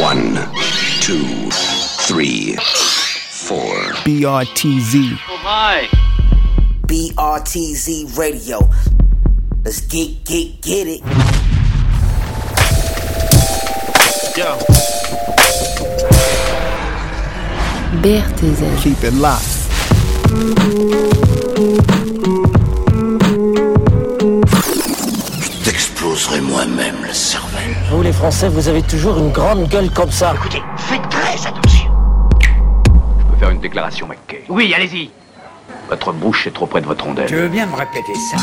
One, two, three, four. BRTZ. Oh my! BRTZ Radio. Let's get, get, get it. Yo. BRTZ. Keep it locked. Je t'exploserai moi-même la cervelle. Vous les Français, vous avez toujours une grande gueule comme ça. Écoutez, faites très attention. Je peux faire une déclaration, McKay. Oui, allez-y. Votre bouche est trop près de votre rondelle. Tu veux bien me répéter ça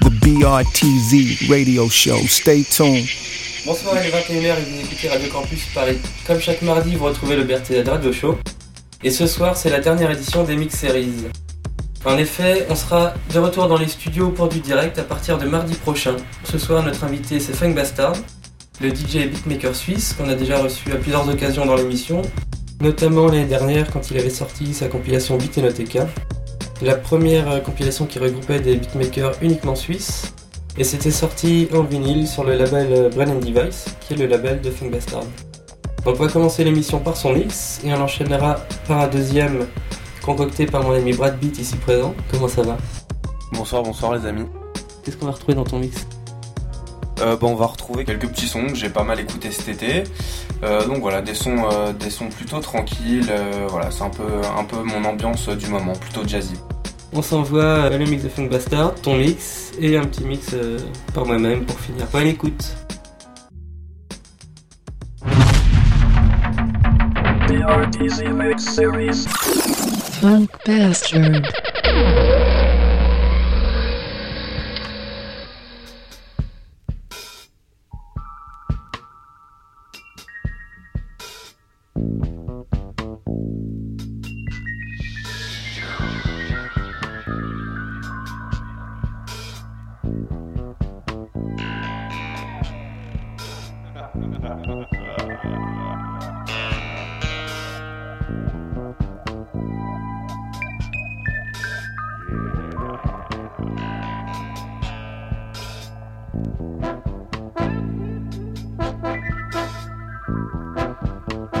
The BRTZ radio show. Stay tuned. Bonsoir, il est 21h et vous écoutez Radio Campus Paris. Comme chaque mardi, vous retrouvez le BRTZ Radio Show. Et ce soir, c'est la dernière édition des Mix Series. En effet, on sera de retour dans les studios pour du direct à partir de mardi prochain. Ce soir, notre invité, c'est Funk Bastard, le DJ et beatmaker suisse qu'on a déjà reçu à plusieurs occasions dans l'émission, notamment l'année dernière quand il avait sorti sa compilation Beat la première euh, compilation qui regroupait des beatmakers uniquement suisses, et c'était sorti en vinyle sur le label Brain and Device, qui est le label de Funk Bastard. Donc on va commencer l'émission par son mix, et on enchaînera par un deuxième concocté par mon ami Brad Beat ici présent. Comment ça va? Bonsoir, bonsoir les amis. Qu'est-ce qu'on va retrouver dans ton mix? Euh, bon, on va retrouver quelques petits sons que j'ai pas mal écouté cet été. Euh, donc voilà, des sons, euh, des sons plutôt tranquilles. euh, voilà, c'est un peu, un peu mon ambiance du moment, plutôt jazzy. On s'envoie euh, le mix de Funk Bastard, ton mix, et un petit mix euh, par moi-même pour finir. Bonne écoute Funk Bastard. Be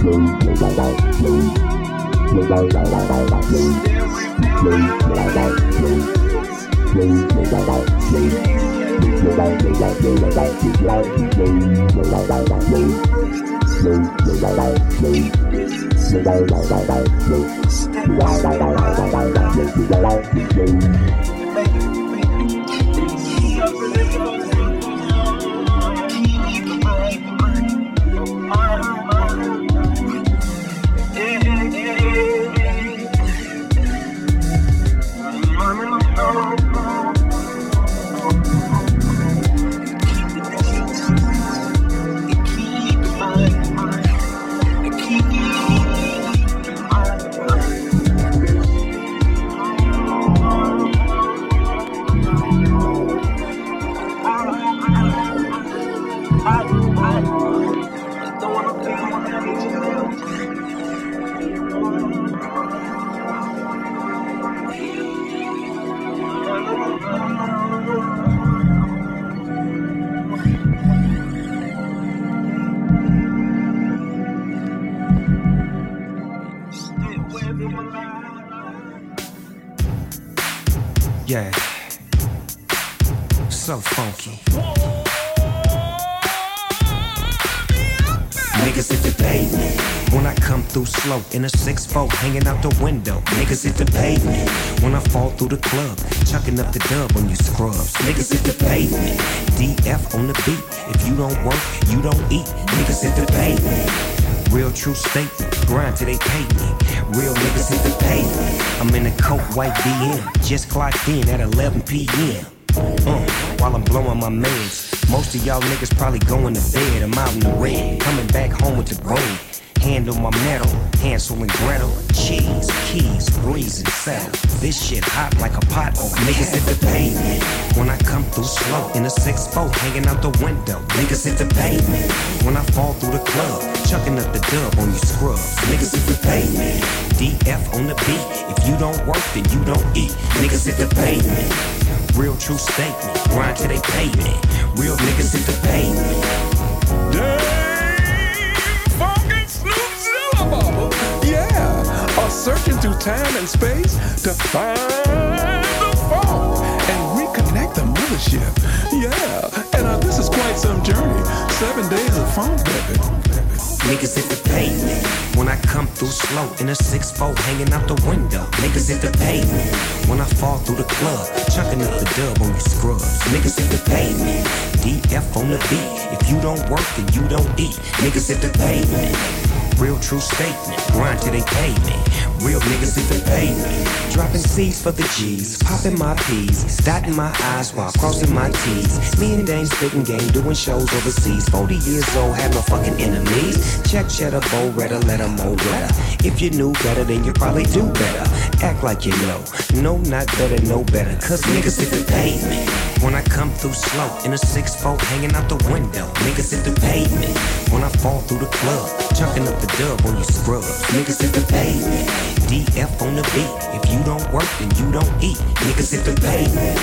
So funky. Niggas hit the pavement when I come through slow in a 6-4 hanging out the window. Niggas hit the pavement when I fall through the club, chucking up the dub on you scrubs. Niggas hit the pavement. DF on the beat. If you don't work, you don't eat. Niggas hit the pavement. Real true statement. Grind till they pay me. Real niggas hit the pavement. I'm in a coat white BM. Just clocked in at 11 p.m. Uh, while I'm blowing my meds. Most of y'all niggas probably going to bed. I'm out in the red. Coming back home with the brain. Hand on my metal, Hansel and Gretel, cheese, keys, breeze and settle. This shit hot like a pot of niggas hit the pavement. When I come through slow in a 6-4 hanging out the window, niggas hit the pavement. When I fall through the club, chucking up the dub on you scrubs, niggas hit the pavement. DF on the beat, if you don't work then you don't eat, niggas hit the pavement. Real true statement, grind till they pay me. Real niggas hit the pavement. Searching through time and space to find the phone and reconnect the mothership. Yeah, and uh, this is quite some journey. Seven days of phone baby. Niggas hit the pavement when I come through slow in a 6-4 hanging out the window. Niggas hit the pavement when I fall through the club, chucking up the dub on you scrubs. Niggas hit the pavement. DF on the beat. If you don't work, then you don't eat. Niggas hit the pavement. Real true statement. Grind till they pay me. Real niggas hit the pavement. Dropping C's for the G's. Popping my P's. Dotting my I's while crossing my T's. Me and Dane spitting game. Doing shows overseas. 40 years old. Have no fucking enemies. Check cheddar, bow redder, let them mow redder. If you knew better, then you probably do better. Act like you know. No, not better, no better. Cause niggas hit the pavement. When I come through slow in a 6-4 hanging out the window. Niggas hit the pavement. When I fall through the club, chucking up the dub on you scrubs. Niggas hit the pavement. DF on the beat. If you don't work, then you don't eat. Niggas hit the pavement.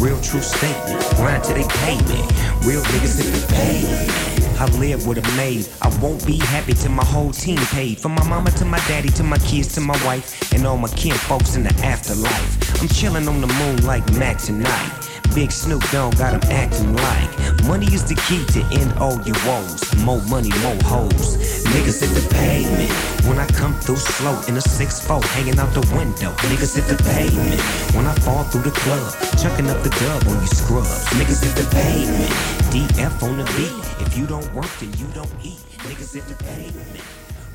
Real true statement. Grind till they pay me. Real niggas hit the pavement. I live with a maid. I won't be happy till my whole team paid. From my mama to my daddy to my kids to my wife and all my kin folks in the afterlife. I'm chilling on the moon like Mac tonight. Big Snoop Dogg got him acting like money is the key to end all your woes. More money, more hoes. Niggas hit the pavement when I come through slow in a 6-4 hanging out the window. Niggas hit the pavement when I fall through the club, chucking up the dub on you scrubs. Niggas hit the pavement. DF on the beat. If you don't work, then you don't eat. Niggas hit the pavement.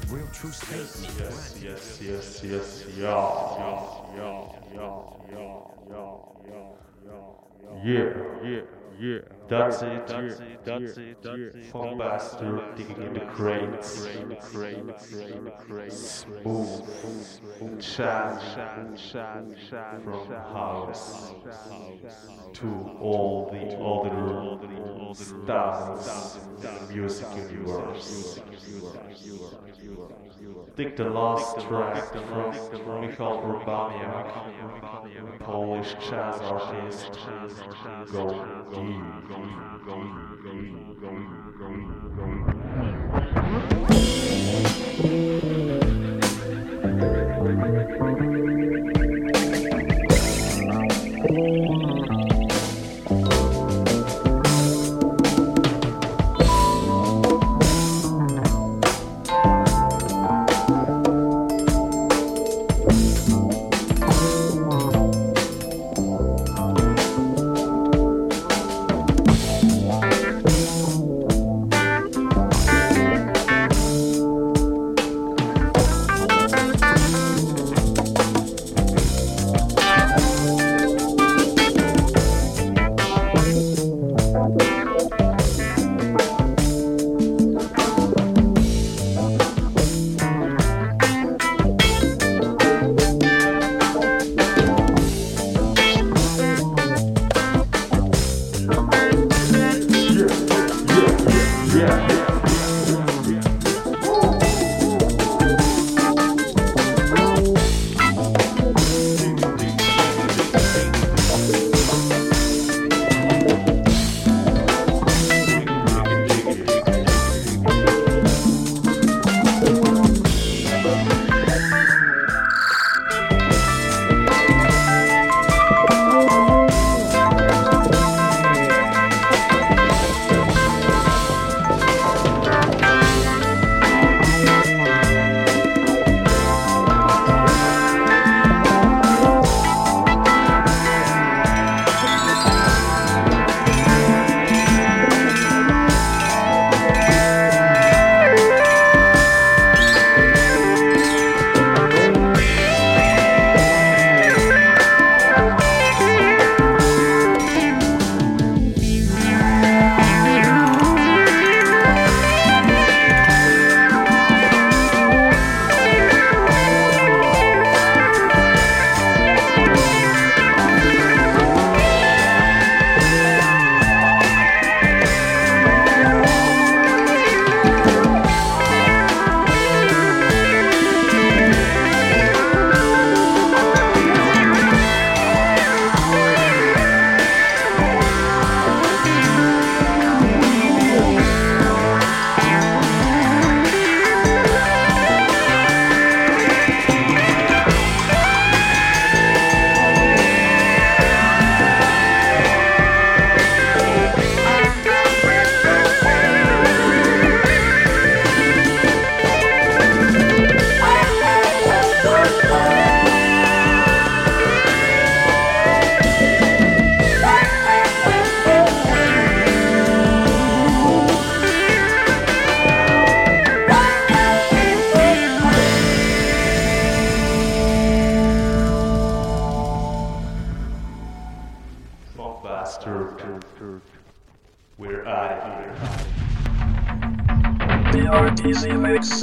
Real true statement. Yes, yes, yes, yes, yeah. Yeah, yeah, yeah, yeah, yeah, yeah, yeah. Yeah, that's it, that's it, that's it, that's. Funk bastard digging in the crates. Smooth, chat, from house to all the other styles in the music universe. Dig the last track from Michal Urbaniak, Polish jazz artist. Go going, going, going, going, going.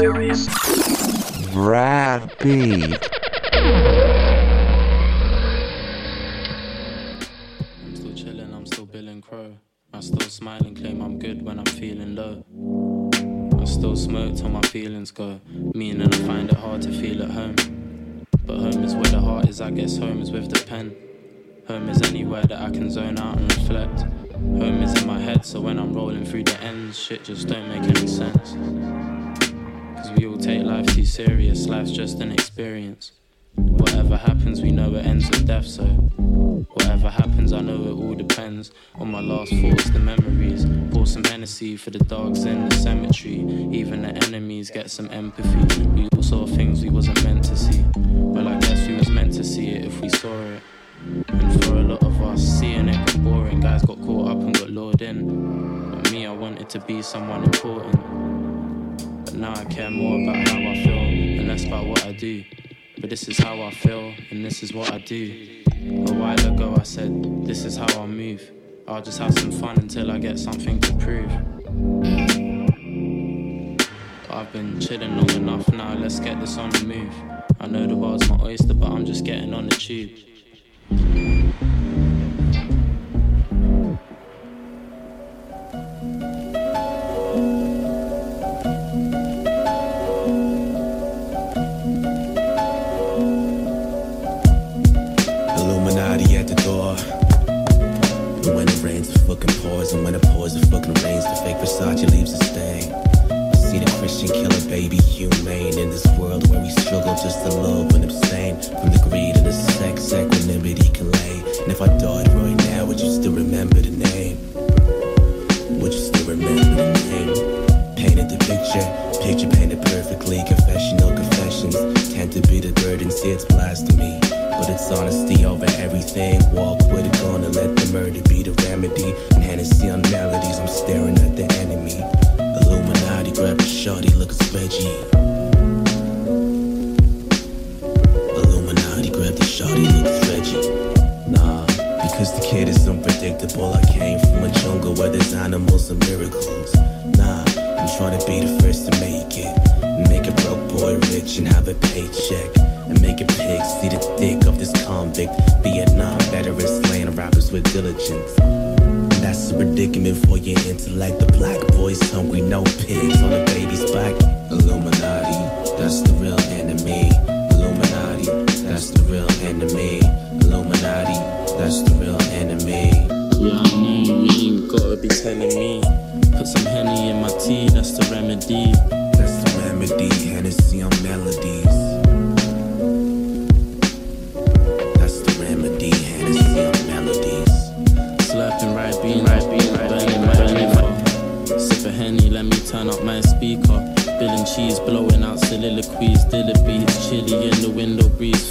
serious? Brad Beat. I'm still chilling, I'm still Bill and Crow. I still smile and claim I'm good when I'm feeling low. I still smoke till my feelings go. Meaning I find it hard to feel at home. But home is where the heart is, I guess home is with the pen. Home is anywhere that I can zone out and reflect. Home is in my head, so when I'm rolling through the ends, shit just don't make any sense for the dogs in the cemetery. Even the enemies get some empathy. We all saw things we wasn't meant to see. Well, I guess we was meant to see it if we saw it. And for a lot of us, seeing it got boring. Guys got caught up and got lured in. But me, I wanted to be someone important. But now I care more about how I feel less about what I do. But this is how I feel, and this is what I do. A while ago I said, this is how I move. I'll just have some fun until I get something to prove. I've been chilling long enough now, let's get this on the move. I know the world's my oyster, but I'm just getting on the tube. Versace leaves a stain. See the Christian killer, baby, humane. In this world where we struggle just to love and abstain from the greed and the sex, equanimity can lay. And if I died right now, would you still remember the name? Would you still remember the name? Painted the picture, picture painted perfectly. Confessional confessions tend to be the burden, see it's blasphemy. It's honesty over everything. Walk with a gun and let the murder be the remedy. Hennessy on melodies, I'm staring at the enemy. Illuminati, grab a shorty, look it's Reggie. Illuminati, grab the shorty, look it's Reggie. Nah, because the kid is unpredictable. I came from a jungle where there's animals and miracles. Nah, I'm trying to be the first to make it. Make a broke boy rich and have a paycheck. And make a pig see the dick of this convict. Vietnam veteran slaying rappers with diligence. That's a predicament for your intellect. The black boy's hungry, no pigs on the baby's back. Illuminati, that's the real enemy. Illuminati, that's the real enemy. Illuminati, that's the real enemy. Yeah, I know you ain't gotta be telling me. Put some Henny in my tea, that's the remedy. That's the remedy, Hennessy on melodies.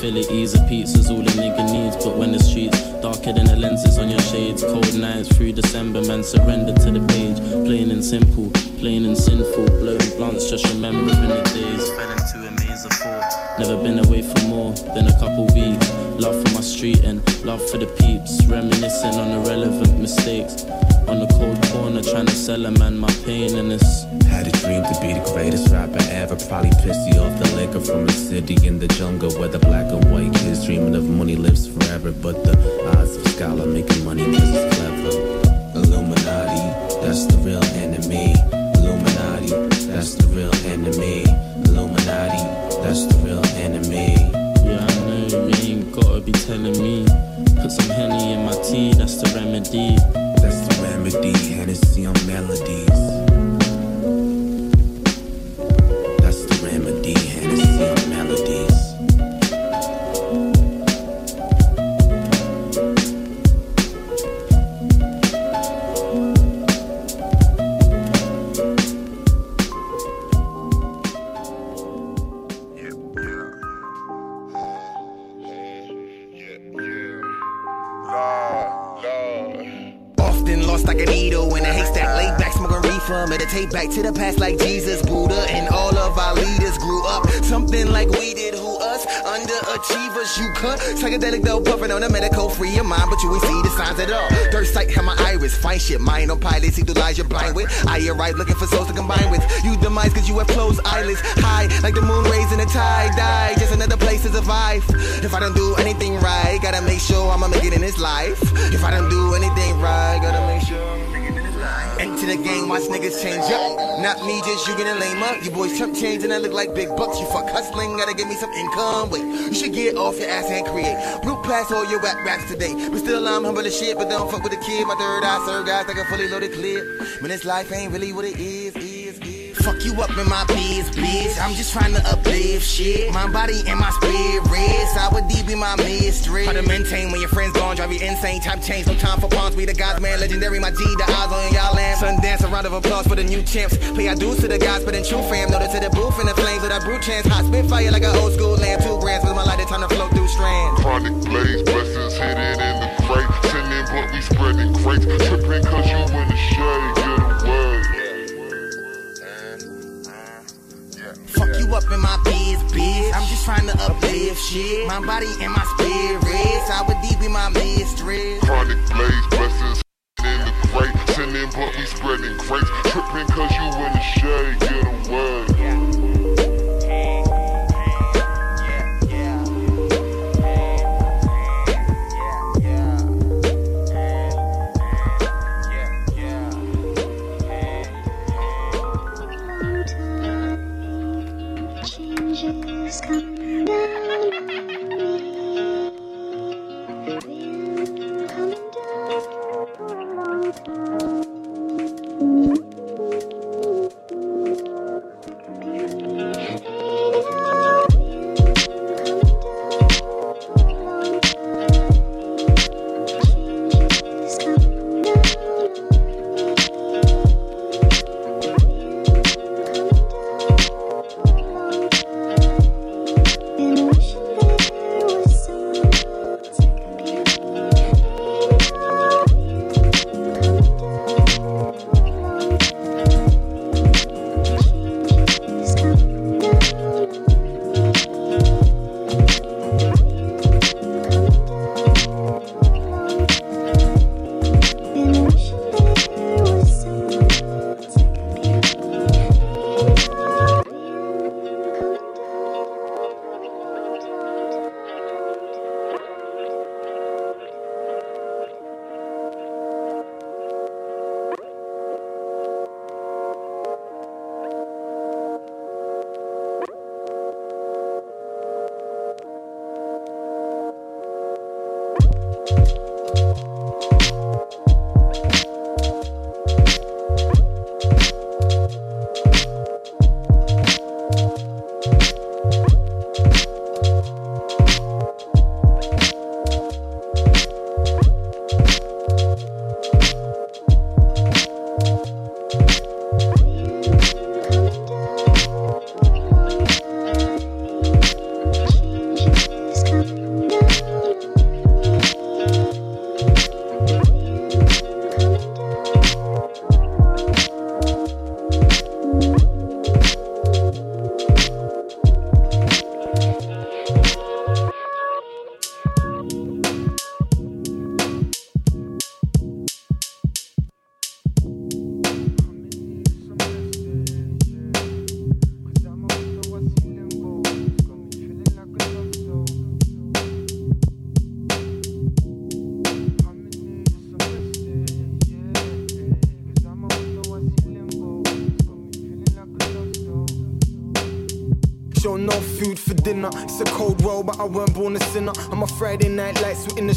Fill it easy pizza's all a nigga needs. But when the streets darker than the lenses on your shades, cold nights through December, man surrender to the page. Plain and simple, plain and sinful, blowing blunts, just remembering the days. Fell into a maze of four. Never been away for more than a couple weeks. Love for my street and love for the peeps, reminiscing on irrelevant mistakes. On the cold corner, trying to sell a man my pain and it's. Had a dream to be the greatest rapper ever. Probably pissed you off the liquor from a city in the jungle where the black and white kids dreaming of money lives forever. But the odds of scholar making money cause it's clever. Illuminati, that's the real enemy. Illuminati, that's the real enemy. Illuminati, that's the real enemy. Yeah, I know you ain't gotta be telling me. Put some Henny in my tea, that's the remedy. That's the remedy, Hennessy on melodies. To the past like Jesus, Buddha, and all of our leaders grew up. Something like we did, who us? Underachievers, you cut. Psychedelic though, puffing on a medical, free your mind, but you ain't see the signs at all. Third sight, have my iris, fine shit, mind on pilot, see through lies you're blind with. I arrive looking for souls to combine with. You demise cause you have closed eyelids, high like the moon rays in the tide, die. Just another place to survive. If I don't do anything right, gotta make sure I'ma make it in this life. If I don't do the game, watch niggas change up. Not me, just you getting lame up. You boys chump change and I look like big bucks. You fuck hustling, gotta give me some income. Wait, you should get off your ass and create. Blue pass all your whack raps today. But still, I'm humble as shit, but don't fuck with the kid. My third eye serve guys like a fully loaded clip. Man, this life ain't really what it is. Fuck you up in my biz, bitch. I'm just trying to uplift shit. My body and my spirit. Sour deep in my mystery. How to maintain when your friends gone, drive you insane. Time change, no time for pawns. We the gods, man. Legendary, my G, the odds on y'all land. Sundance, a round of applause for the new champs. Pay our dues to the gods, but in true fam. Notice to the booth in the flames with a brute chance. Hot spit fire like an old school lamb. Two grams with my light, time to flow through strands. Chronic blaze, blessings hidden in the crate. Sending blunt, we spreading crates. Tripping cause you in the shade, get up in my biz, bitch. I'm just trying to uplift shit. My body and my spirit. I would be my mystery. Chronic blaze, blessings hidden sinning, but we spreading crates. Tripping cause you in the shade, get away.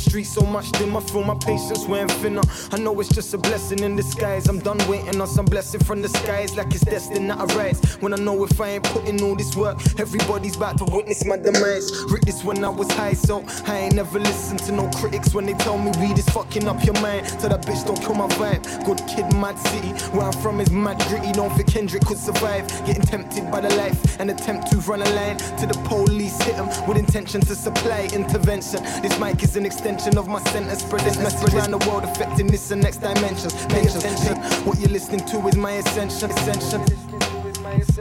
Lights in the street so much dim. I feel my patience wearing thinner. I know it's just a blessing in disguise. I'm done waiting on some blessing from the skies, like it's destined that I rise. When I know if I ain't putting all this work, everybody's about to witness my demise. Read this when I was high, so I ain't never listened to no critics when they tell me weed is fucking up your mind. So that bitch don't kill my vibe. Good kid, mad city. Where I'm from is mad gritty. Don't think Kendrick could survive. Getting tempted by the life and attempt to run a line to the police. Hit 'em with intention to supply intervention. This mic is an extension of my sentence. Spread this message around the world, affecting this and next dimensions. Attention. What you're listening to is my ascension. Ascension.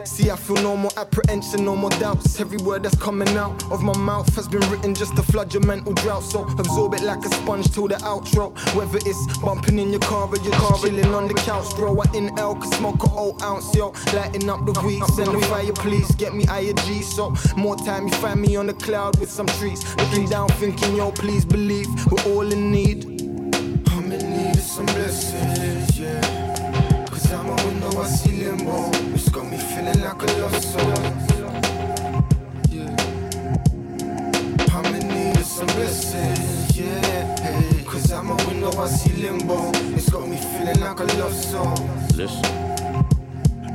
See, I feel no more apprehension, no more doubts. Every word that's coming out of my mouth has been written just to flood your mental drought. So absorb it like a sponge till the outro. Whether it's bumping in your car or your car, chilling on the couch, bro. I inhale, could smoke a whole ounce, yo. Lighting up the weed, send the fire, please. Get me higher G. So more time, you find me on the cloud with some trees. Looking down, thinking, yo, please believe we're all in need. I'm in need of some blessings, yeah. Cause I'm a window, I see limbo. Got me feeling like a lost soul. Yeah. Need of some blessings, yeah. Hey, Cause I'm a window, I see limbo. It's got me feeling like a lost soul. Listen.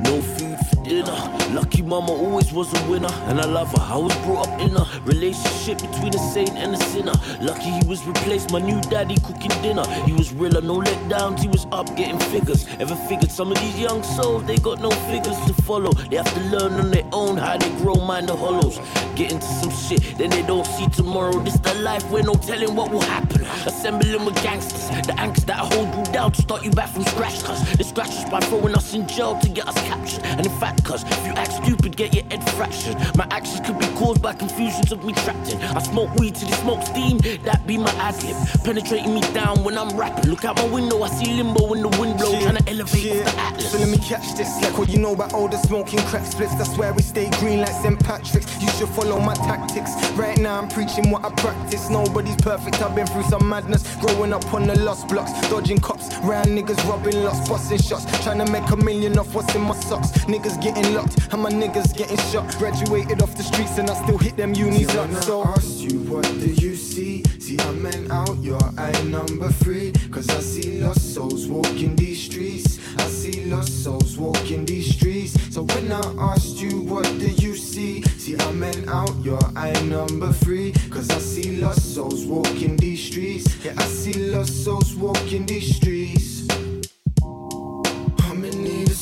No food for dinner. Lucky mama always was a winner, and I love her. I was brought up in a relationship between a saint and a sinner. Lucky he was replaced, my new daddy cooking dinner. He was realer, no letdowns, he was up getting figures. Ever figured some of these young souls, they got no figures to follow. They have to learn on their own how they grow mind the hollows. Get into some shit, then they don't see tomorrow. This the life where no telling what will happen. Assembling with gangsters, the angst that hold you down to start you back from scratch. Cause they scratch us by throwing us in jail to get us captured. And in fact, cause if you act stupid, get your head fractured. My actions could be caused by confusions of me trapped in. I smoke weed to the smoke steam, that be my ad lib. Penetrating me down when I'm rapping. Look out my window, I see limbo when the wind blows, trying to elevate off the atlas. So let me catch this, like what you know about all the smoking crack splits. That's where we stay green like St. Patrick's. You should follow my tactics. Right now I'm preaching what I practice. Nobody's perfect, I've been through some madness. Growing up on the lost blocks, dodging cops, round niggas robbing lots, busting shots. Trying to make a million off what's in my socks. Niggas getting locked, and my niggas getting shot. Graduated off the streets and I still hit them unis up. So I asked you, what do you see? See, I meant out your eye number three. Cause I see lost souls walking these streets. I see lost souls walking these streets. So when I asked you, what do you see? See, I meant out your eye number three. Cause I see lost souls walking these streets. Yeah, I see lost souls walking these streets.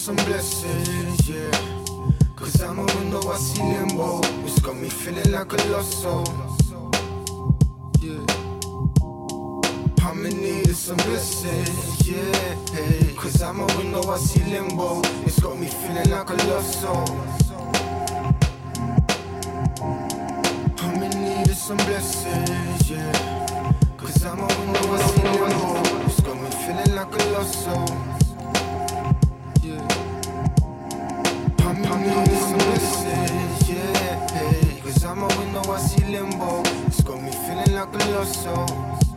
Some blessings, yeah. Cause I'm a window, I see limbo. It's got me feeling like a lost soul. Yeah. I'm in need of some blessings, yeah. Cause I'm a window, I see limbo. It's got me feeling like a lost soul. I'm in need of some blessings, yeah. Cause I'm a window, I see limbo. It's got me feeling like a lost soul. I'm some blessings, yeah. Cause I'm a window, I see limbo. It's got me feeling like a lost soul.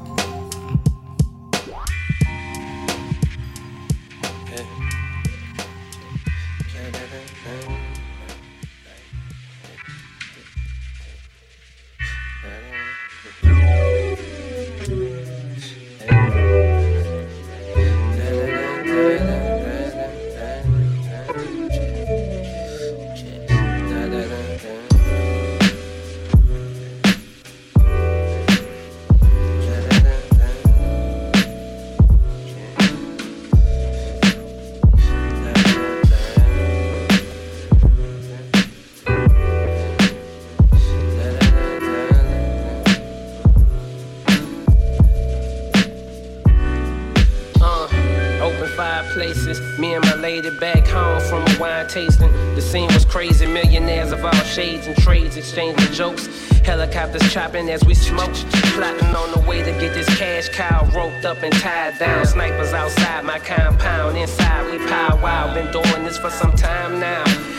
Shades and trades exchanging jokes. Helicopters chopping as we smoke. Plotting on the way to get this cash cow roped up and tied down. Snipers outside my compound. Inside we pow wow. Been doing this for some time now.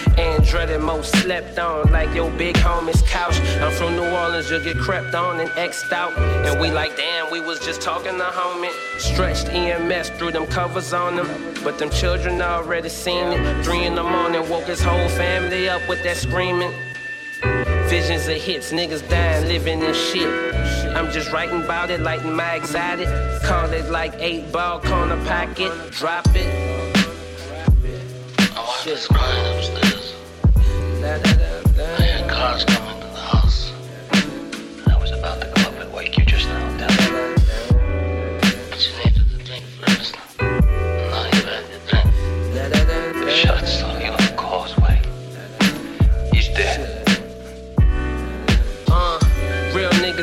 Dreaded most slept on like your big homie's couch. I'm from New Orleans, you'll get crept on and X'd out. And we like, damn, we was just talking to homie. Stretched EMS threw them covers on them. But them children already seen it. Three in the morning, woke his whole family up with that screaming. Visions of hits, niggas dying, living in shit. I'm just writing about it, lighting my exotic. Call it like eight ball corner pocket. Drop it. Crying upstairs. I cars coming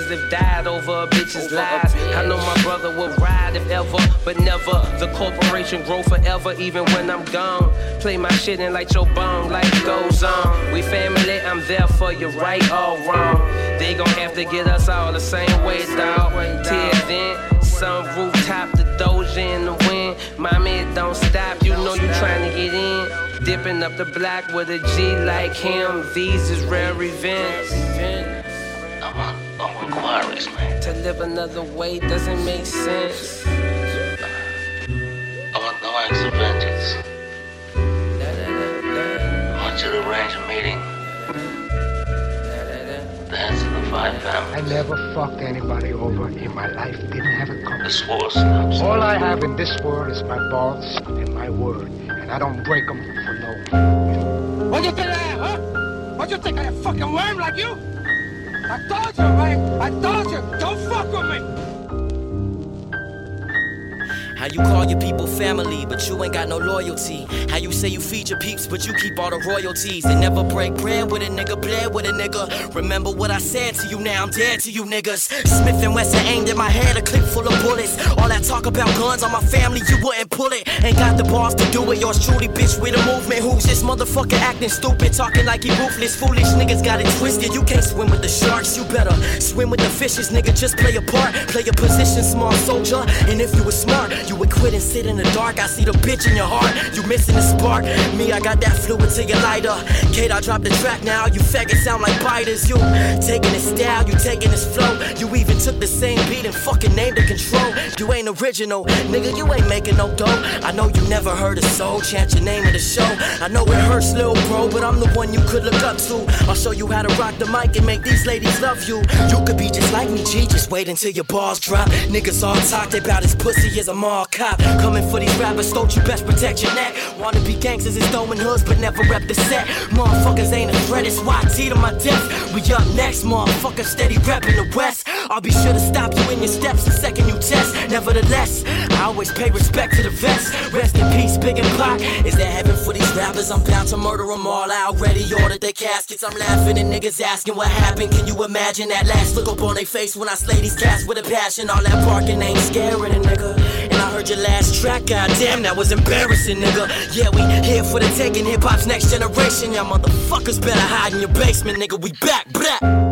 niggas have died over a bitch's lies. I know my brother would ride if ever, but never. The corporation grow forever, even when I'm gone. Play my shit and light your bong, life goes on. We family, I'm there for you, right or wrong. They gon' have to get us all the same way, dawg. Till then, some rooftop, the doja in the wind. Mommy, don't stop, you know you trying to get in. Dipping up the block with a G like him. These is rare events. I want, inquiries, man. To live another way doesn't make sense. I want no acts of vengeance. I want you to arrange a meeting. Dance to the five families. I never fucked anybody over in my life. Didn't have a couple. The swore snaps. All I have in this world is my balls and my word, and I don't break them for no. What you think I am, huh? What you think I am a fucking worm like you? I told you, man. I told you. Don't fuck with me. How you call your people family, but you ain't got no loyalty. How you say you feed your peeps, but you keep all the royalties. And never break bread with a nigga, bled with a nigga. Remember what I said to you, now I'm dead to you niggas. Smith and Wesson aimed at my head, a clip full of bullets. All that talk about guns on my family, you wouldn't pull it. Ain't got the balls to do it. Yours truly, bitch, with a movement. Who's this motherfucker acting stupid? Talking like he ruthless. Foolish niggas got it twisted. You can't swim with the sharks, you better swim with the fishes, nigga. Just play a part, play a position, small soldier. And if you was smart, you would quit and sit in the dark. I see the bitch in your heart, you missing the spark. Me, I got that fluid to your lighter. Kate, I dropped the track now. You faggot sound like biters. You taking his style, you taking his flow. You even took the same beat and fucking named it control. You ain't original, nigga. You ain't making no dough. I know you never heard a soul chant your name of the show. I know it hurts, little bro, but I'm the one you could look up to. I'll show you how to rock the mic and make these ladies love you. You could be just like me, G. Just wait until your balls drop. Niggas all talked about his pussy as a mall cop. Coming for these rappers, don't you best protect your neck. Wanna be gangsters is throwing hoods, but never rep the set. Motherfuckers ain't a threat, it's YT to my death. We up next, motherfucker, steady reppin' the West. I'll be sure to stop you in your steps the second you test. Nevertheless, I always pay respect to the vest. Rest in peace, Big and Pac. Is there heaven for these rappers? I'm bound to murder them all. I already ordered their caskets. I'm laughing and niggas asking what happened. Can you imagine that last look up on their face when I slay these cats with a passion? All that barking ain't scaring a nigga. Heard your last track, goddamn, that was embarrassing, nigga. Yeah, we here for the taking hip hop's next generation. Y'all motherfuckers better hide in your basement, nigga. We back, back.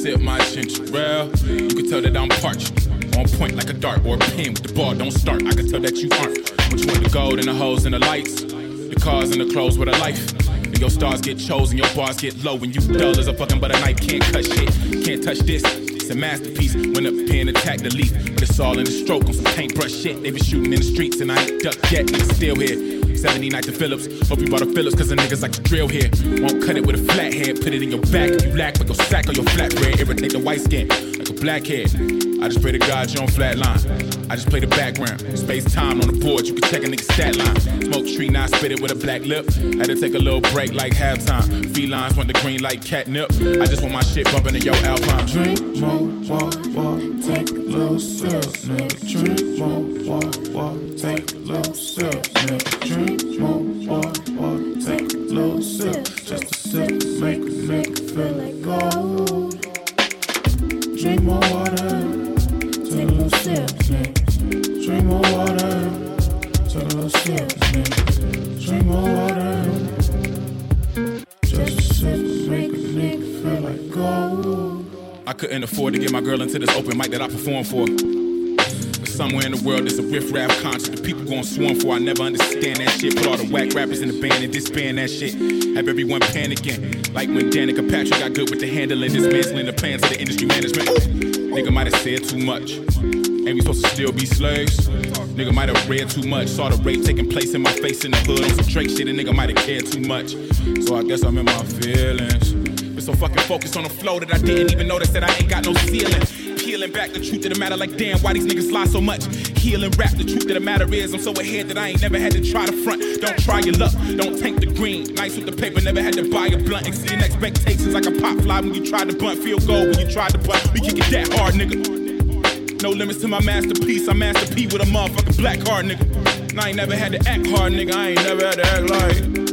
Sip my ginger ale. You can tell that I'm parched. On point like a dart or a pin with the ball don't start. I can tell that you aren't. But you want the gold and the hoes and the lights, the cars and the clothes with a life. And your stars get chosen, your bars get low, and you dull as a fucking butter knife. Can't cut shit, can't touch this. It's a masterpiece. When the pen attack the leaf, all in the stroke on some paintbrush shit. They been shooting in the streets and I ain't ducked yet. Niggas still here. 70 night to Phillips. Hope you bought a Phillips, cause the niggas like to drill here. Won't cut it with a flat head, put it in your back. If you lack, but go sack on your flat bread. Irritate the white skin like a blackhead. I just pray to God you don't flatline. I just play the background. Space time on the board, you can check a nigga's stat line. Smoke tree, now spit it with a black lip. Had to take a little break like halftime. Felines want the green like catnip. I just want my shit bumping in your Alpine. Drink more water, water, take a little sip, nigga. Drink more water, water, take a little sip, nigga. Drink more water, water, take a little sip. Just a sip, make a nigga feel like gold. Drink more water, take a little sip, nigga. Water, sip, water, just sip, make a nigga feel like gold. I couldn't afford to get my girl into this open mic that I perform for. But somewhere in the world, there's a riff rap concert the people gon' swarm for. I never understand that shit. Put all the whack rappers in the band and disband that shit. Have everyone panicking. Like when Danica Patrick got good with the handling, dismantling the plans of the industry management. Nigga might have said too much. Ain't we supposed to still be slaves? Nigga might have read too much. Saw the rape taking place in my face in the hood on some Drake shit. A nigga might have cared too much. So I guess I'm in my feelings. Been so fucking focused on the flow that I didn't even notice that I ain't got no ceiling. Peeling back the truth of the matter, like damn, why these niggas lie so much? Healing rap, the truth of the matter is, I'm so ahead that I ain't never had to try the front. Don't try your luck, don't tank the green. Nice with the paper, never had to buy a blunt. Exceeding expectations like a pop fly when you tried to bunt. Feel gold when you tried to bunt. We kick it that hard, nigga. No limits to my masterpiece. I master P with a motherfucking black card, nigga. And I ain't never had to act hard, nigga. I ain't never had to act like.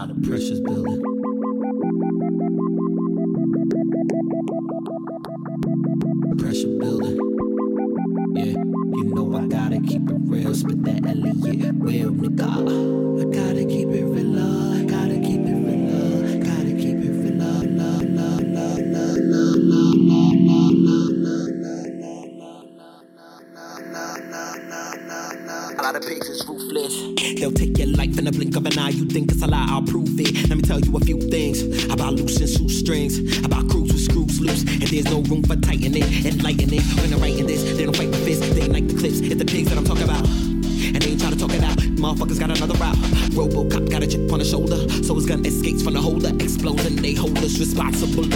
out of precious building. Pressure building. Yeah, you know I gotta keep it real. Spit that Elliot real, nigga. few things about loosening strings, about crews with screws loose, and there's no room for tightening and lightening. When I'm writing this, they don't fight with fists, they like the clips, it's the pigs that I'm talking about. And they ain't try to talk it out. Motherfuckers got another route. Robocop got a chip on the shoulder, so his gun escapes from the holder, exploding. They hold us responsible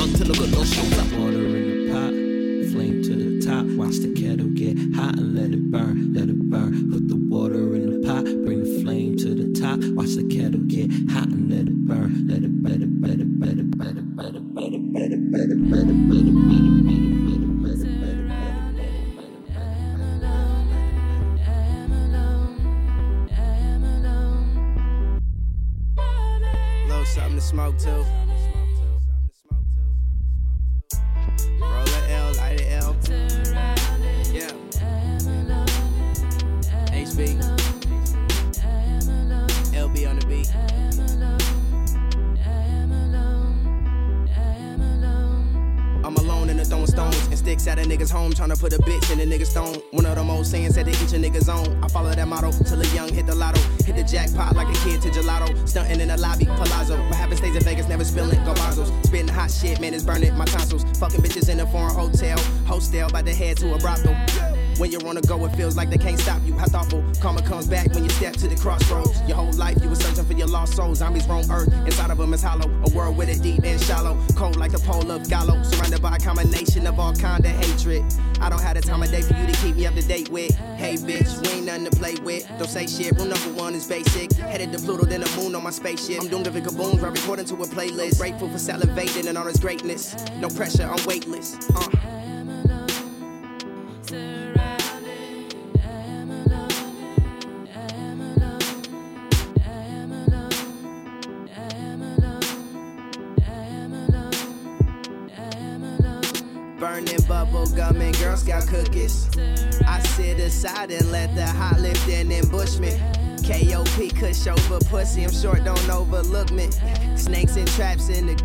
playlist. Grateful for salivating and all his greatness. No pressure, I'm weightless.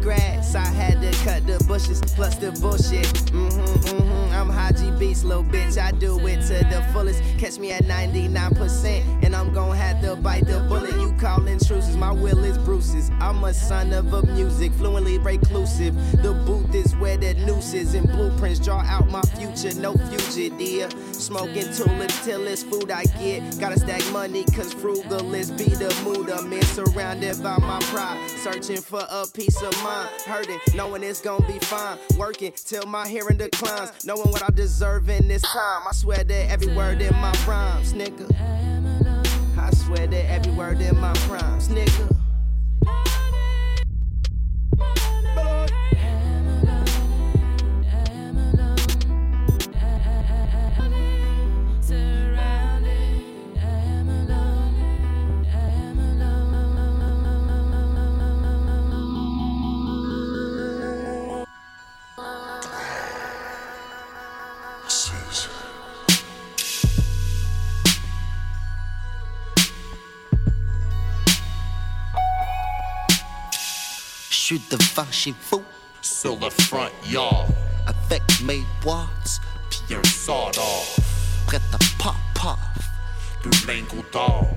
grass. I had to cut the bushes plus the bullshit. Mm-hmm, mm-hmm. I'm Haji Beats, little bitch. I do it to the fullest. Catch me at 99% and I'm gonna have to bite the bullet. You call truces? my will is Bruce's. I'm a son of a music, fluently reclusive. The booth is where the noose is, and blueprints draw out my future. No future, dear. Smoking tulips till it's food I get. Gotta stack money, cause frugal is be the mood. I'm in, surrounded by my pride, searching for a peace of mind. Hurting, knowing it's gonna be fine. Working till my hearing declines, knowing what I deserve in this time. I swear that every word in my rhymes, nigga. I swear that every word in my crimes, nigga. Suis devant chez vous. Sur le front yard. Avec mes watts. Puis un sawed-off. Prêt à pop-off. De lingots d'or.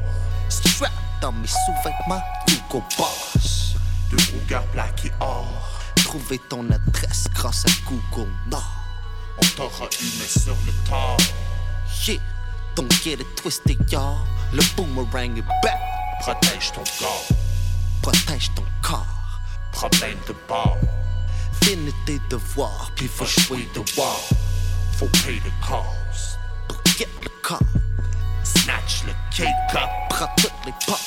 Strap dans mes sous-vêtements. Hugo Boss. De regard plaqué or. Trouver ton adresse grâce à Google Nord. On t'aura humé sur le tard. Yeah, don't get it twisted, y'all. Le boomerang est back. Protège ton corps. Protège ton corps. Problème de bord. Finis tes devoirs, puis faut jouer de war. Faut pay the cost. Pour get le corps. Snatch le cake up. Prends toutes les parts.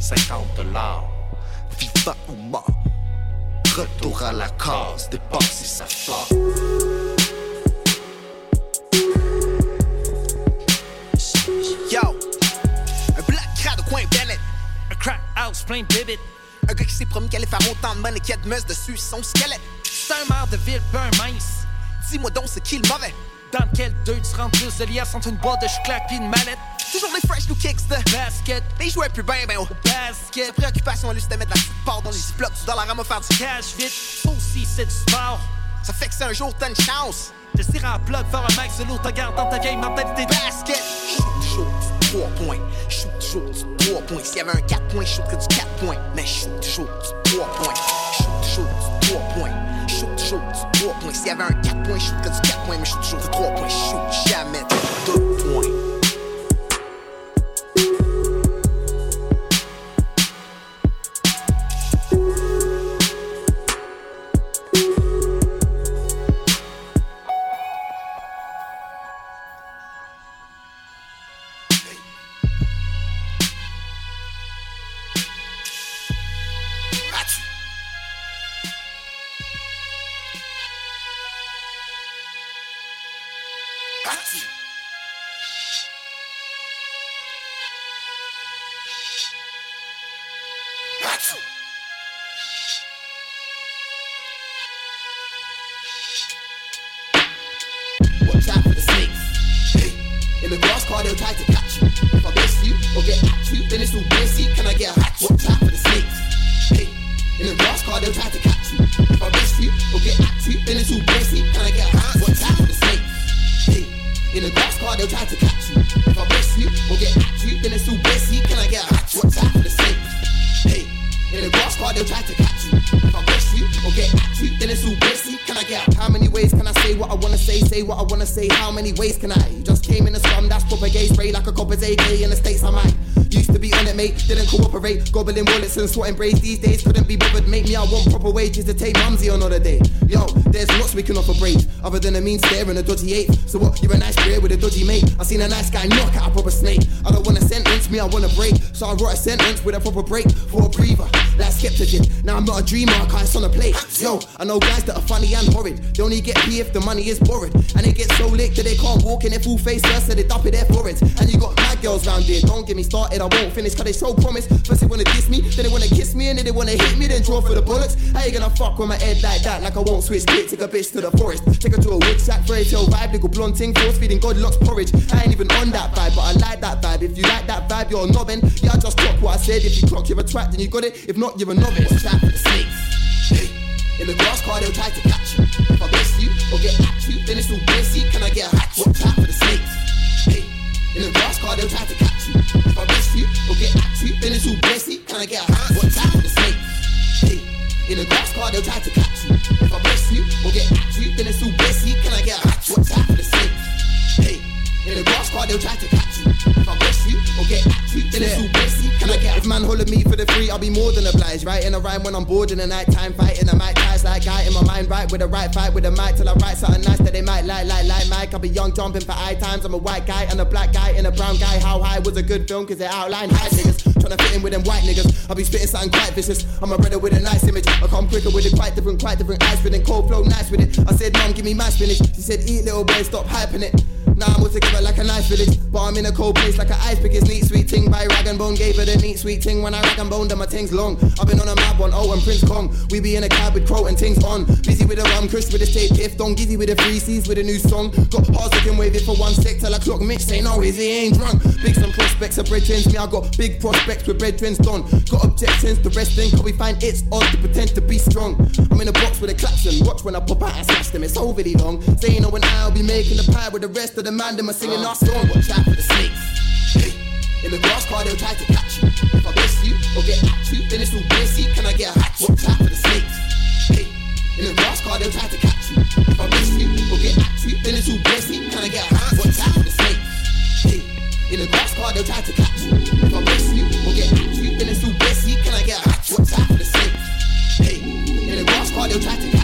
50 dollars. Vivant ou mort. Retour à la case, dépasser sa flamme. Yo, un black crowd au coin Bennett. Un crack house plein de bibit. Un gars qui s'est promis qu'elle allait faire autant de money qu'il y a de meuse dessus son squelette. C'est un maire de ville, ben mince. Dis-moi donc, c'est qui le mauvais? Dans quel deux tu rentres plus de liasses entre une boîte de chocolates pis une mallette? Toujours les fresh new kicks de basket. Mais ils jouaient plus ben ben au basket. Sa préoccupation, lui, c'était mettre la petite part dans les ziplocs du dollar à me faire du cash vite. Aussi, c'est du sport. Ça fait que c'est un jour, t'as une chance. Se tirer en bloc, faire un max l'eau, te garde dans ta vieille mentalité de basket. Shoot toujours du 3 points. Shoot toujours du 3 points. S'il y avait un 4 points, shoot que du 4 points. Mais shoot toujours du 3 points. Shoot toujours du 3 points. Shoot toujours du 3 points. S'il y avait un 4 points, shoot que du 4 points. Mais shoot toujours du 3 points. Shoot jamais Gobbling wallets and swatting braids these days. Couldn't be bothered, make me. I want proper wages to take mumsy on holiday. Yo, there's lots we can offer braids, other than a mean stare and a dodgy eight. So what? You're a nice beer with a dodgy mate. I seen a nice guy knock out a proper snake. I me, I wanna break. So I wrote a sentence with a proper break for a breather. Like skeptic. Now I'm not a dreamer, I can't on a plate. Yo, I know guys that are funny and horrid. They only get pee if the money is borrowed. And they get so licked that they can't walk in their full face so they dump it their foreheads. And you got mad girls round here, don't get me started, I won't finish, cause they show promise. First they wanna diss me, then they wanna kiss me, and then they wanna hit me, then draw for the bullets. How you gonna fuck with my head like that? Like I won't switch quick, take a bitch to the forest. Take her to a wood shack, fairy tale vibe, little blonde ting, force feeding God lots porridge. I ain't even on that vibe, but I like that vibe. If you like that vibe, you're nobbing. Yeah, I just clock what I said. If you clock, you're a twat, then you got it. If not, you're a novice. Watch out for the snakes. In the grass car, they'll try to catch you. If I miss you or get at you, then it's all busy. Can I get a hat? Watch out for the snakes. In the grass car, they'll try to catch you. If I miss you or get at you, then it's all busy. Can I get a hat? Watch out for the snakes. In the grass car, they'll try to catch you. If I miss you or get at you, then it's all busy. Can I get a hat? Watch out for the snakes. In the grass car, they'll try to catch you. If I miss you or get then it's all. Can I get If man holler me for the free, I'll be more than obliged. Writing a rhyme when I'm bored in the night time, fighting the mic ties like guy in my mind, right with the right fight with the mic till I write something nice that they might like, like, like Mike. I'll be young jumping for high times. I'm a white guy and a black guy and a brown guy. How high was a good film? Cause they outline high niggas. Tryna fit in with them white niggas. I'll be spitting something quite vicious. I'm a brother with a nice image. I come quicker with it, quite different, quite different eyes with it. Cold flow, nice with it. I said, Mom, give me my spinach. She said, Eat little boy, stop hyping it. Now I'm all together like a nice village. But I'm in a cold place like an ice pick. It's neat, sweet ting by rag and bone. Gave her the neat, sweet ting when I rag and bone. Then my ting's long. I've been on a mad one, oh, and Prince Kong. We be in a cab with Crow and tings on. Busy with a rum, Chris with a state gift on. Gizzy with the free C's with a new song. Got hard looking wave it for one sec till I clock say no, is he ain't drunk. Big some prospects of bread trends. Me, I got big prospects with bread trends done. Got objections, the rest then, cause we find it's odd to pretend to be strong. I'm in a box with a klaxon. Watch when I pop out and smash them, it's overly long. Saying no, when I'll be making the pie with the rest of the man, them are singing our song. Watch out for the snakes. In the grass car, they'll try to catch you. If I miss you or get at you, then it's all busy. Can I get a hat? Watch out for the snakes. Hey. In the grass car, they'll try to catch you. If I miss you or get at you, then it's all busy. Can I get a hat? Watch out for the snakes. Hey. In the grass car, they'll try to catch you. If I miss you or get at you, then it's all busy. Can I get a hat? Watch out for the snakes. Hey. In the grass car, they'll try to catch you.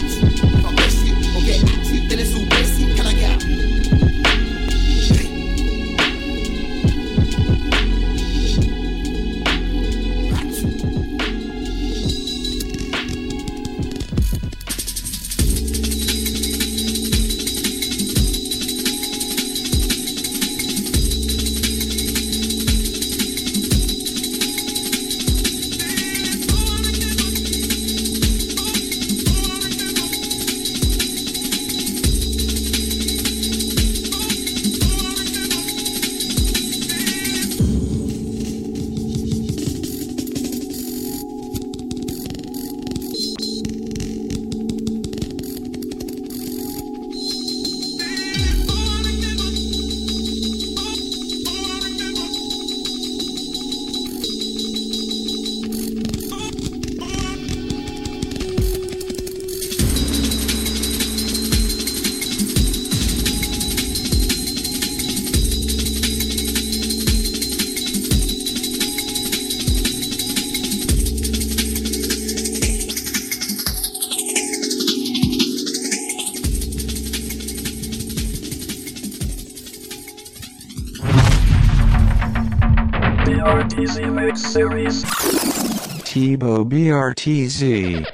Series. BRTZ.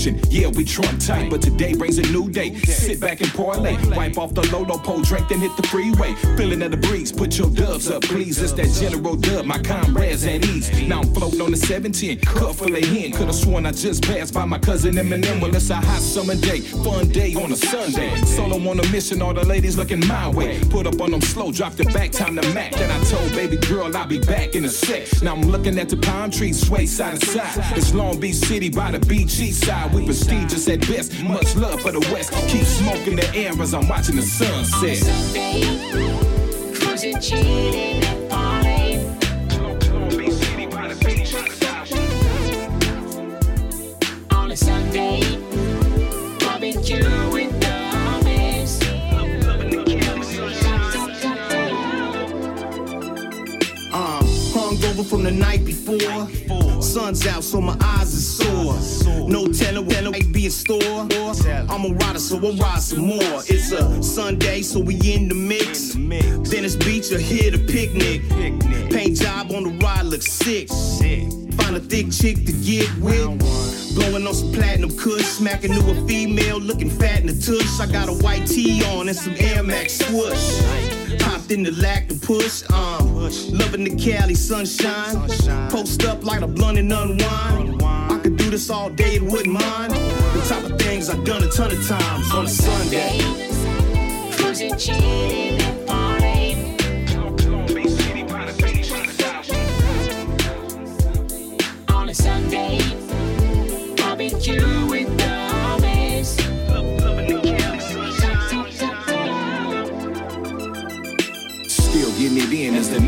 Function. Yeah, trump tight, but today brings a new day. Sit back and parlay. Wipe off the Lolo pole, drink, then hit the freeway. Feeling of the breeze, put your doves up, please. It's that General Dub, my comrades at ease. Now I'm floating on the 17, cup full of hen. Could've sworn I just passed by my cousin Eminem. Well, it's a hot summer day, fun day on a Sunday. Solo on a mission, all the ladies looking my way. Put up on them slow, drop it back, time to Mac. Then I told baby girl I'll be back in a sec. Now I'm looking at the palm trees, sway side to side. It's Long Beach City by the beach east side. We prestigious at best, much love for the West. Keep smoking the air as I'm watching the sunset. Cruising, night before. Sun's out, so my eyes are sore. No telling when I be in store. I'm a rider, so I'll ride some more. It's a Sunday, so we in the mix. Venice Beach, or here to picnic. Paint job on the ride looks sick. Find a thick chick to get with. Blowing on some platinum kush, smacking to a female looking fat in the tush. I got a white tee on and some Air Max swoosh. Hopped in the lack to push, um, loving the Cali sunshine. Post up like a blunt and unwind. I could do this all day, it wouldn't mind. The type of things I've done a ton of times on a Sunday. Cruising, chilling,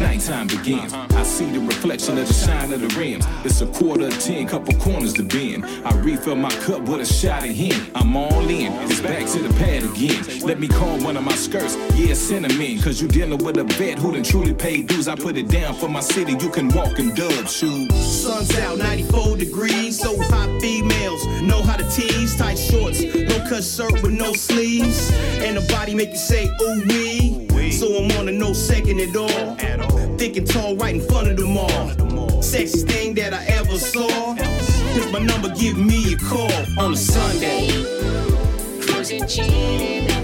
nighttime begins. I see the reflection of the shine of the rims. It's a quarter of ten, couple corners to bend. I refill my cup with a shot of him. I'm all in. It's back to the pad again. Let me call one of my skirts. Yeah, cinnamon. Cause you dealing with a vet who done truly paid dues. I put it down for my city. You can walk in dub shoes. Sun's out, 94 degrees. So hot females know how to tease. Tight shorts, no cut shirt with no sleeves. And the body make you say, ooh wee. So I'm on a no second at all. Thick and tall, right in front of them all. Sexiest thing that I ever saw. Here's my number, give me a call on a Sunday. Cruising, chilling,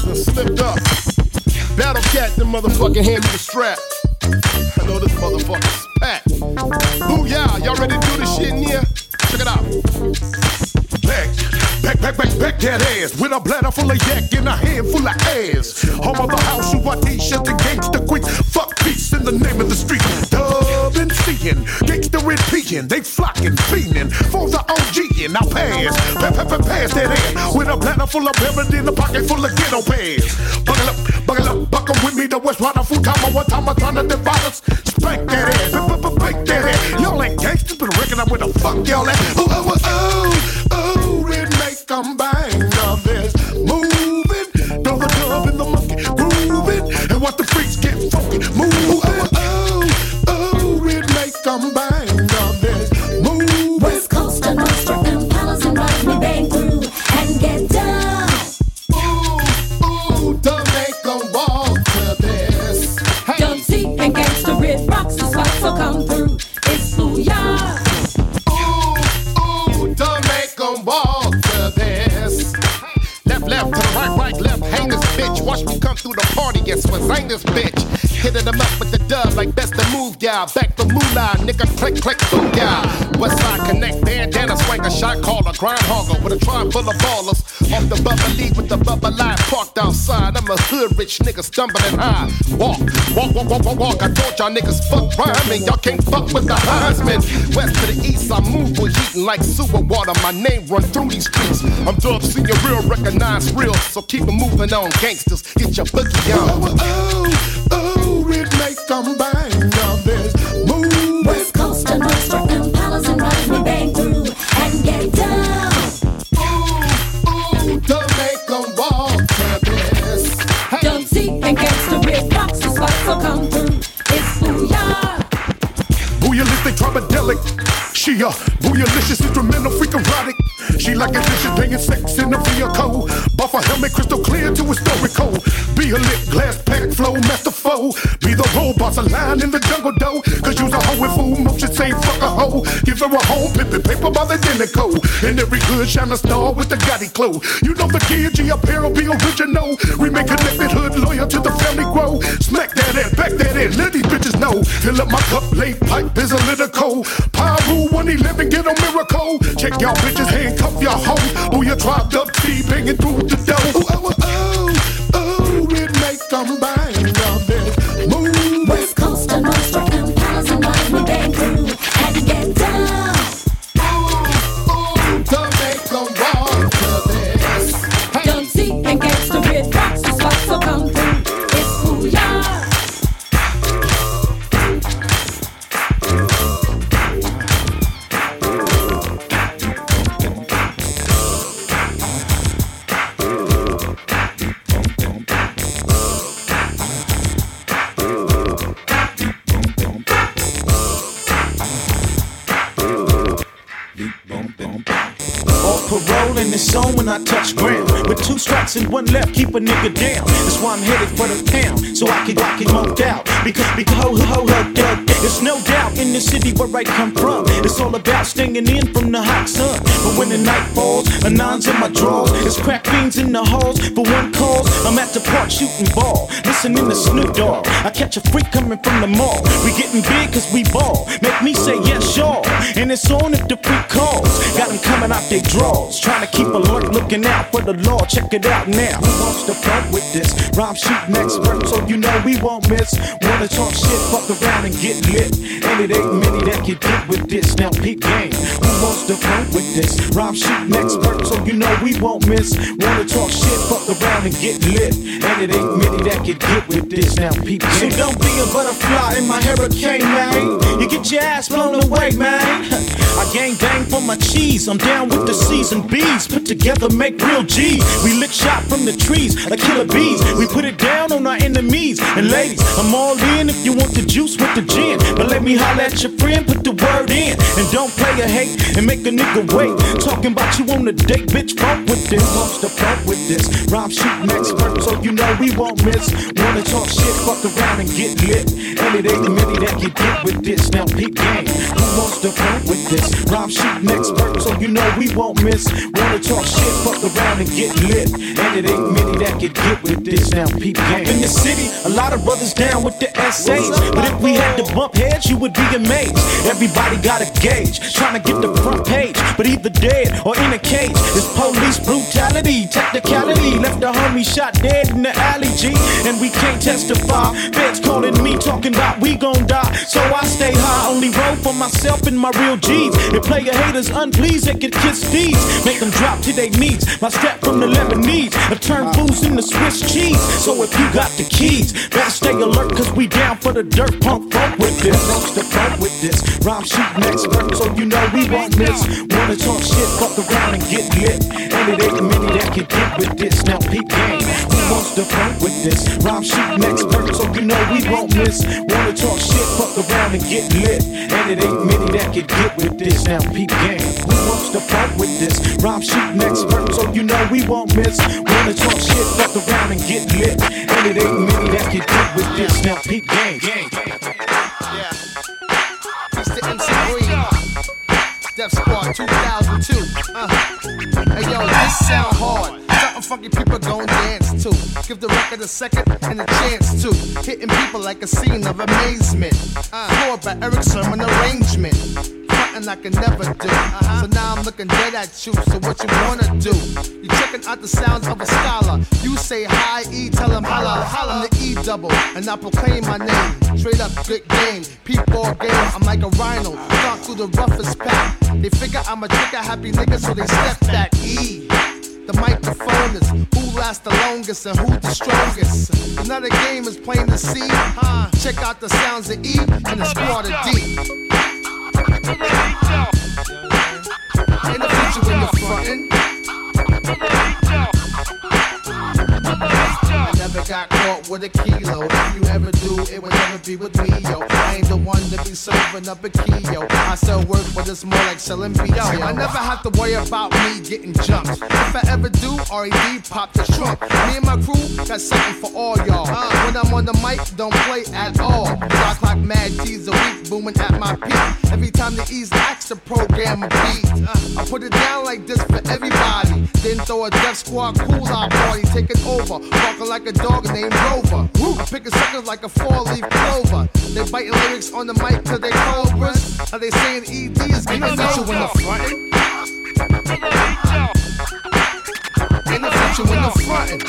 slipped up. Battle cat, them motherfucking hand me the strap. I know this motherfucker's packed. Booyah, y'all ready to do this shit in here? Check it out. Back, back, back, back, back that ass with a bladder full of yak and a handful of ass. Home of the house, you want t-shirt and gangsta quick. Fuck peace in the name of the street. Dub and seeing, they flocking, fiending for the OG and now pass, pass, pass, that ass with a bladder full of pepper in a pocket full of ghetto pads. Buckle up, buckle up, buckle with me, the West Rider full time. One time I'm trying to divide us. Spank that ass, break that ass. Y'all ain't gangsters, but reckon I'm with the fuck y'all at. Oh, oh, oh, to. Back for moolah, nigga, click, click, boom, y'all. Connect, bandana, swing a shot caller, groundhogger with a trunk full of ballers. Off the bubbly with the bubble line parked outside. I'm a hood rich nigga stumbling high. Walk, walk, walk, walk, walk, walk. I told y'all niggas fuck rhyming. Y'all can't fuck with the Heisman. West to the east, I move with heating like sewer water. My name run through these streets. I'm dub, see your real, recognize real. So keep it moving on, gangsters. Get your boogie on. Oh, oh, oh, it make them She uh, a booyalicious, instrumental, freak erotic. She like a addition, paying sex in the vehicle. Buff a helmet, crystal clear to historical. Be a lit glass pack, flow, master foe. Be the robots, a line in the jungle dough. Cause you's a hoe with full motion, say fuck a hoe. Give her a home, pimpin' paper by the Denico. And every hood shine a star with the Gotti glow. You know the kid, G apparel be original. We make connected hood loyal to the family grow. Smack that ass, back that ass, let these bitches know. Fill up my cup, late pipe is a little cold. Money, living, get a miracle. Check y'all bitches, handcuff your hoe. Oh, you dropped up, T banging through the door. Oh, oh, oh, oh, it make them bang and it's on when I touch ground. With two strikes and one left, keep a nigga down. That's why I'm headed for the town, so I can I can moped out. Because because ho ho ho ho, there's no doubt in the city where I come from. It's all about staying in from the hot sun. But when the night falls, a nines in my drawers, it's crack beans in the halls. For one cause, I'm at the park shooting ball, listening to Snoop Dogg. I catch a freak coming from the mall. We getting big cause we ball. Make me say yes, y'all. And it's on if the freak calls. Got them coming out they draws. Trying to keep alert, looking out for the law. Check it out now. Who wants to front with this? Rhyme shooting expert, so you know we won't miss. Wanna talk shit, fuck around and get lit. And it ain't many that can get with this. Now peep game. Who wants to front with this? Rhyme shooting expert, so you know we won't miss. Wanna talk shit, fuck around and get lit. And it ain't many that can get with this. Now peep game. So don't be a butterfly in my hurricane, man. You get your ass blown away, man. I gang bang for my cheese. I'm down with the C's and B's. Put together, make real G's. We lick shot from the trees like killer bees. We put it down on our enemies. And ladies, I'm all in if you want the juice with the gin. But let me holler at your friend, put the word in. And don't play a hate and make a nigga wait. Talking about you on the date, bitch, fuck with this. Wants to fuck with this. Rhyme shooting expert, so you know we won't miss. Wanna talk shit, fuck around and get lit. And it ain't the many that can get with this. Now peep game. Who wants to fuck with this? Rhyme shooting expert, so you know we won't miss. Wanna talk shit, fuck around and get And it ain't many that can get with this. Now peep game. In the city, a lot of brothers down with the essays. But if we had to bump heads, you would be amazed. Everybody got a gauge, trying to get the front page. But either dead or in a cage. It's police brutality, technicality. Left a homie shot dead in the alley, G. And we can't testify. Feds calling me, talking about we gon' die. So I stay high, only roll for myself and my real G's. If player haters unpleased, they could kiss these. Make them drop to their knees. My strap from the Lebanese. I turn fools into Swiss cheese. So if you got the keys, better stay alert, cause we down for the dirt punk funk with this. Wants to funk with this. Rhyme shooting expert, so you know we won't miss. Wanna talk shit, fuck around and get lit. And it ain't many that can get with this. Now peep game. Who wants to funk with this? Rhyme shooting expert, so you know we won't miss. Wanna talk shit, fuck around and get lit. And it ain't many that can get with this. Now peep game. Who wants to funk with this? Rhyme shooting expert, so you know we miss. Wanna talk shit, fuck around and get lit. And it ain't many that can get with this. Now peep game. Mr. MC Green. Def Squad 2002. Uh. Hey yo, this sound hard. Something funky people gon' dance to. Give the record a second and a chance to. Hitting people like a scene of amazement. Uh. Scored by Erick Sermon arrangement. Frontin' I can never do. Uh-huh. So now I'm looking dead at you. So what you wanna do? You checking out the sounds of a scholar. You say hi, E, tell him holla. Holla I'm the E double, and I proclaim my name. Straight up good game, P4 game. I'm like a rhino, talk through the roughest pack. They figure I'm a trigger happy nigga, so they step back. E. The microphone is who lasts the longest and who the strongest. Another game is plain to see. Huh? Check out the sounds of E and the squad of D. Ain't no future the frontin'. I got caught with a kilo. If you ever do, it will never be with me, yo. I ain't the one to be serving up a key, yo. I sell work, but it's more like selling beats, yo. I never have to worry about me getting jumped. If I ever do, R.E.D. pop the trunk. Me and my crew got something for all y'all. When I'm on the mic, don't play at all. Rock like mad G's a week, booming at my peak. Every time the E's acts to program a beat, uh, I put it down like this for everybody. Then throw a Def Squad cool out party, take it over, walking like a dog named over. Woo, picking suckers like a four-leaf clover. They biting lyrics on the mic till they cobras. Are they saying ED is getting you in the front? In the future when the frontin'.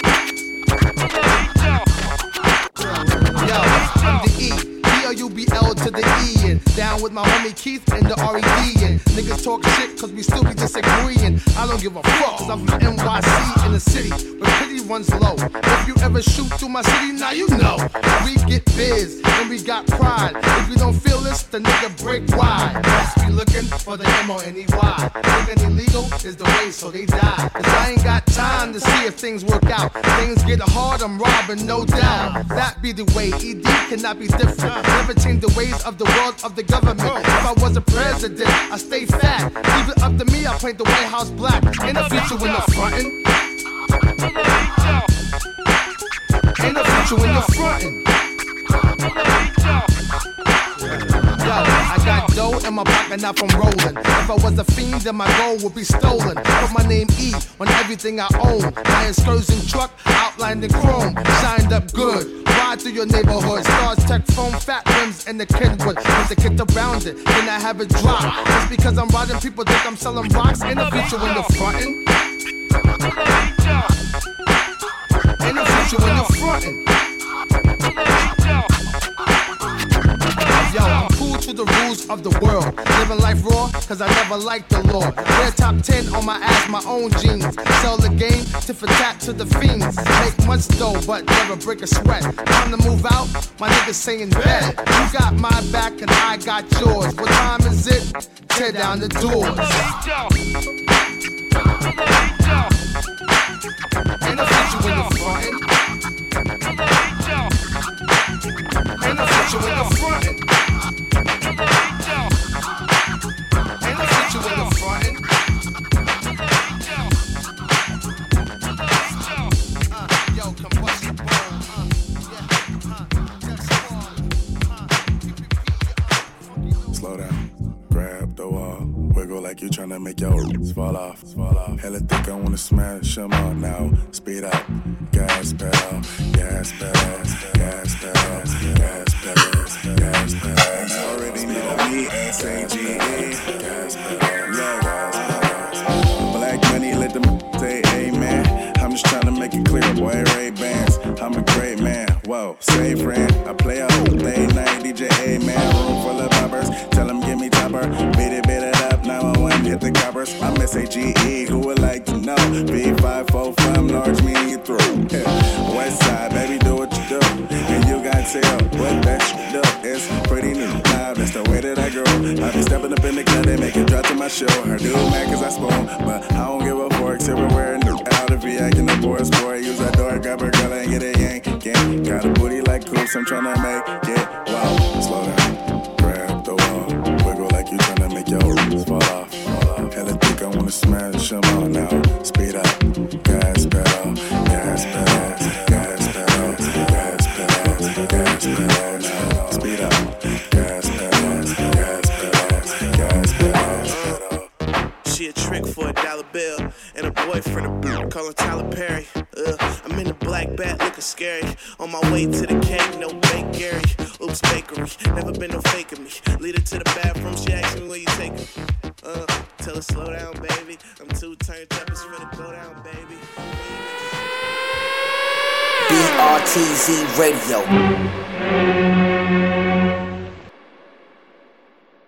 Yo, I'm the E. B-O-U-B-L to the E and down with my homie Keith and the R-E-D and niggas talk shit cause we still be disagreeing. I don't give a fuck cause I'm from NYC in the city where pity runs low. If you ever shoot through my city, now you know. We get biz and we got pride. If you don't feel this, the nigga break wide. Must be looking for the M-O-N-E-Y. Living illegal is the way, so they die. Cause I ain't got time to see if things work out. Things get hard, I'm robbing, no doubt. That be the way. ED cannot be different. Never change the ways of the world of the government. If I was a president, I stay fat. Leave it up to me, I paint the White House black. In the future, when the frontin'. In the future, when the frontin'. Dough in my pocket, not from rolling. If I was a fiend, then my gold would be stolen. Put my name E on everything I own. My excursion truck outlined in chrome, shined up good. Ride through your neighborhood, stars tech foam, fat rims, and the Kenwood. With the kit around it, then I have it drop. Just because I'm riding, people think I'm selling rocks. In the future, when the frontin'. In the future, when the frontin'. Yo, the rules of the world. Living life raw, cause I never liked the law. Wear top 10 on my ass, my own jeans. Sell the game, tip for tat to the fiends. Make much dough, but never break a sweat. Time to move out, my niggas saying bet. You got my back and I got yours. What time is it? Tear down the doors. In the future fall off, fall off. Hella thick, I wanna smash 'em all now. Speed up, gas pedal, gas pedal, gas pedal, gas pedal, gas pedal. Already know me, S-A-G-E, gas pedal, yeah, gas pedal. Black money, let them say amen. I'm just tryna make it clear, boy, Ray Bans. I'm a great man, whoa, say friend. I play a whole late night DJ, amen. Room full of boppers, tell them give me topper. I'm S-A-G-E, who would like to know? B545, large me you through. Yeah. West side, baby, do what you do. And you got tell what that you do. It's pretty new, nah, that's the way that I grow. I be stepping up in the club, they make it drop to my show. Her do mad is I spoon, but I don't give a fork, silverware, new. Out if he acting the boy, boy, use that door, grab her girl and get a yank, yank. Got a booty like coops, I'm tryna make it. Wow, slow down, Perry. Ugh, I'm in the black bat looking scary. On my way to the cake, no bake Gary. Oops, bakery. Never been no faking me. Lead her to the bathroom. She asked me where you take her. Uh, tell her slow down, baby. I'm too turned up. It's finna go down, baby. BRTZ Radio.